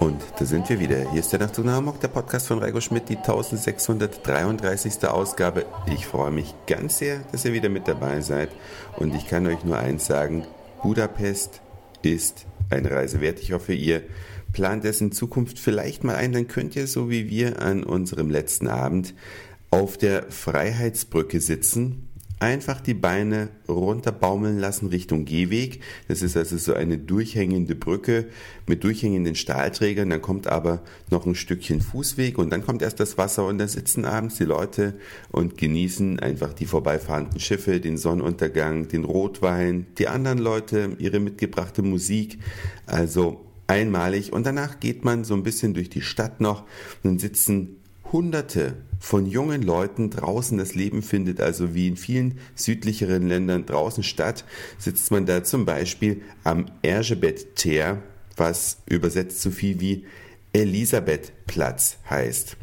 Und da sind wir wieder. Hier ist der Nachtzug nach Hamburg, der Podcast von Reiko Schmidt, die 1633. Ausgabe. Ich freue mich ganz sehr, dass ihr wieder mit dabei seid. Und ich kann euch nur eins sagen, Budapest ist eine Reise wert. Ich hoffe, ihr plant es in Zukunft vielleicht mal ein, dann könnt ihr so wie wir an unserem letzten Abend auf der Freiheitsbrücke sitzen einfach die Beine runterbaumeln lassen Richtung Gehweg. Das ist also so eine durchhängende Brücke mit durchhängenden Stahlträgern. Dann kommt aber noch ein Stückchen Fußweg und dann kommt erst das Wasser und dann sitzen abends die Leute und genießen einfach die vorbeifahrenden Schiffe, den Sonnenuntergang, den Rotwein, die anderen Leute, ihre mitgebrachte Musik. Also einmalig und danach geht man so ein bisschen durch die Stadt noch und sitzen Hunderte von jungen Leuten draußen das Leben findet, also wie in vielen südlicheren Ländern draußen statt, sitzt man da zum Beispiel am Ergebet-Teer, was übersetzt so viel wie Elisabethplatz heißt.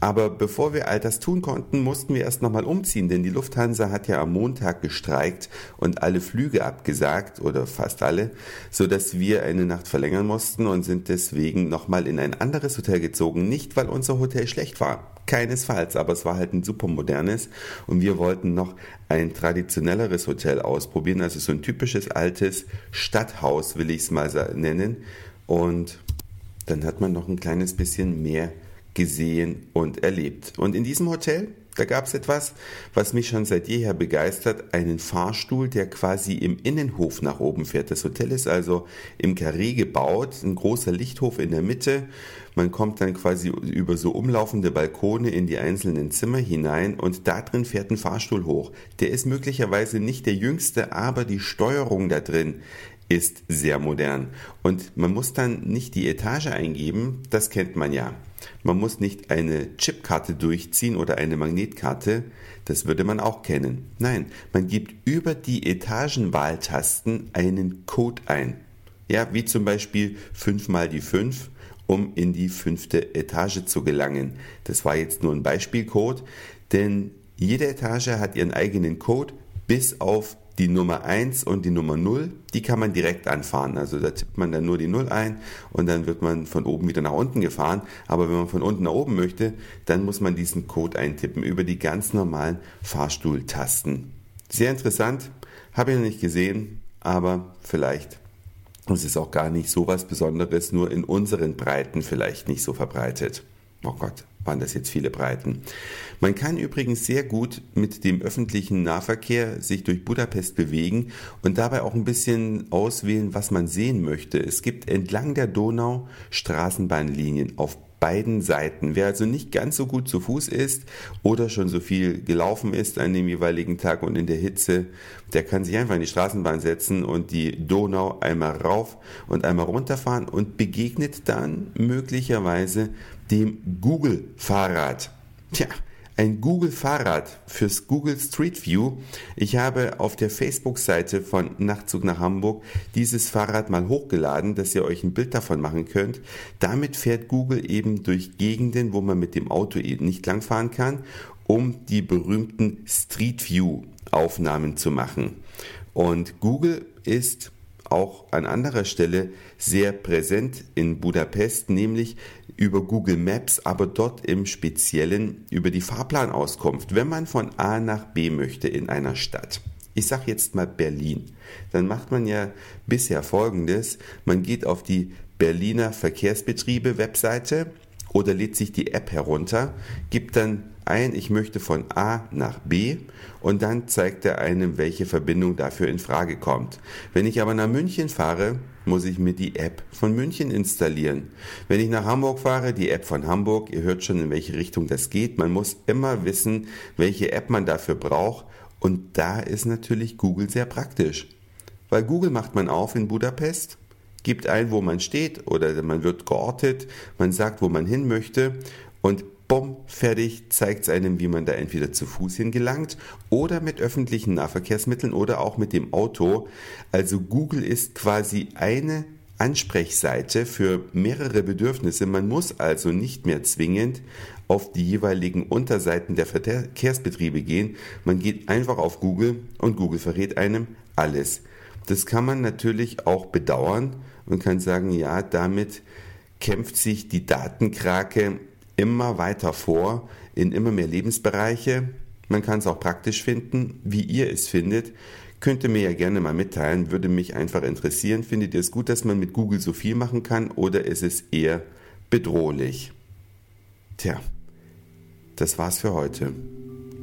Aber bevor wir all das tun konnten, mussten wir erst nochmal umziehen, denn die Lufthansa hat ja am Montag gestreikt und alle Flüge abgesagt oder fast alle, so dass wir eine Nacht verlängern mussten und sind deswegen nochmal in ein anderes Hotel gezogen. Nicht, weil unser Hotel schlecht war. Keinesfalls, aber es war halt ein super modernes und wir wollten noch ein traditionelleres Hotel ausprobieren, also so ein typisches altes Stadthaus, will ich es mal nennen. Und dann hat man noch ein kleines bisschen mehr gesehen und erlebt. Und in diesem Hotel, da gab es etwas, was mich schon seit jeher begeistert, einen Fahrstuhl, der quasi im Innenhof nach oben fährt. Das Hotel ist also im Karree gebaut, ein großer Lichthof in der Mitte. Man kommt dann quasi über so umlaufende Balkone in die einzelnen Zimmer hinein und da drin fährt ein Fahrstuhl hoch. Der ist möglicherweise nicht der jüngste, aber die Steuerung da drin ist sehr modern. Und man muss dann nicht die Etage eingeben, das kennt man ja. Man muss nicht eine Chipkarte durchziehen oder eine Magnetkarte, das würde man auch kennen. Nein, man gibt über die Etagenwahltasten einen Code ein. Ja, wie zum Beispiel 5 mal die 5, um in die fünfte Etage zu gelangen. Das war jetzt nur ein Beispielcode, denn jede Etage hat ihren eigenen Code, bis auf die Nummer 1 und die Nummer 0, die kann man direkt anfahren. Also da tippt man dann nur die 0 ein und dann wird man von oben wieder nach unten gefahren. Aber wenn man von unten nach oben möchte, dann muss man diesen Code eintippen über die ganz normalen Fahrstuhltasten. Sehr interessant, habe ich noch nicht gesehen, aber vielleicht ist es auch gar nicht so was Besonderes, nur in unseren Breiten vielleicht nicht so verbreitet. Oh Gott, waren das jetzt viele Breiten. Man kann übrigens sehr gut mit dem öffentlichen Nahverkehr sich durch Budapest bewegen und dabei auch ein bisschen auswählen, was man sehen möchte. Es gibt entlang der Donau Straßenbahnlinien auf beiden Seiten. Wer also nicht ganz so gut zu Fuß ist oder schon so viel gelaufen ist an dem jeweiligen Tag und in der Hitze, der kann sich einfach in die Straßenbahn setzen und die Donau einmal rauf und einmal runterfahren und begegnet dann möglicherweise dem Google-Fahrrad. Tja, ein Google-Fahrrad fürs Google Street View. Ich habe auf der Facebook-Seite von Nachtzug nach Hamburg dieses Fahrrad mal hochgeladen, dass ihr euch ein Bild davon machen könnt. Damit fährt Google eben durch Gegenden, wo man mit dem Auto eben nicht langfahren kann, um die berühmten Street View Aufnahmen zu machen. Und Google ist auch an anderer Stelle sehr präsent in Budapest, nämlich über Google Maps, aber dort im Speziellen über die Fahrplanauskunft, wenn man von A nach B möchte in einer Stadt. Ich sage jetzt mal Berlin. Dann macht man ja bisher Folgendes. Man geht auf die Berliner Verkehrsbetriebe Webseite oder lädt sich die App herunter, gibt dann ein, ich möchte von A nach B und dann zeigt er einem, welche Verbindung dafür in Frage kommt. Wenn ich aber nach München fahre, muss ich mir die App von München installieren. Wenn ich nach Hamburg fahre, die App von Hamburg, ihr hört schon, in welche Richtung das geht. Man muss immer wissen, welche App man dafür braucht und da ist natürlich Google sehr praktisch. Weil Google macht man auf in Budapest, gibt ein, wo man steht oder man wird geortet, man sagt, wo man hin möchte und bumm, fertig, zeigt es einem, wie man da entweder zu Fuß hingelangt oder mit öffentlichen Nahverkehrsmitteln oder auch mit dem Auto. Also Google ist quasi eine Ansprechseite für mehrere Bedürfnisse. Man muss also nicht mehr zwingend auf die jeweiligen Unterseiten der Verkehrsbetriebe gehen. Man geht einfach auf Google und Google verrät einem alles. Das kann man natürlich auch bedauern und kann sagen, ja, damit kämpft sich die Datenkrake immer weiter vor in immer mehr Lebensbereiche. Man kann es auch praktisch finden, wie ihr es findet. Könnt ihr mir ja gerne mal mitteilen, würde mich einfach interessieren. Findet ihr es gut, dass man mit Google so viel machen kann oder ist es eher bedrohlich? Tja, das war's für heute.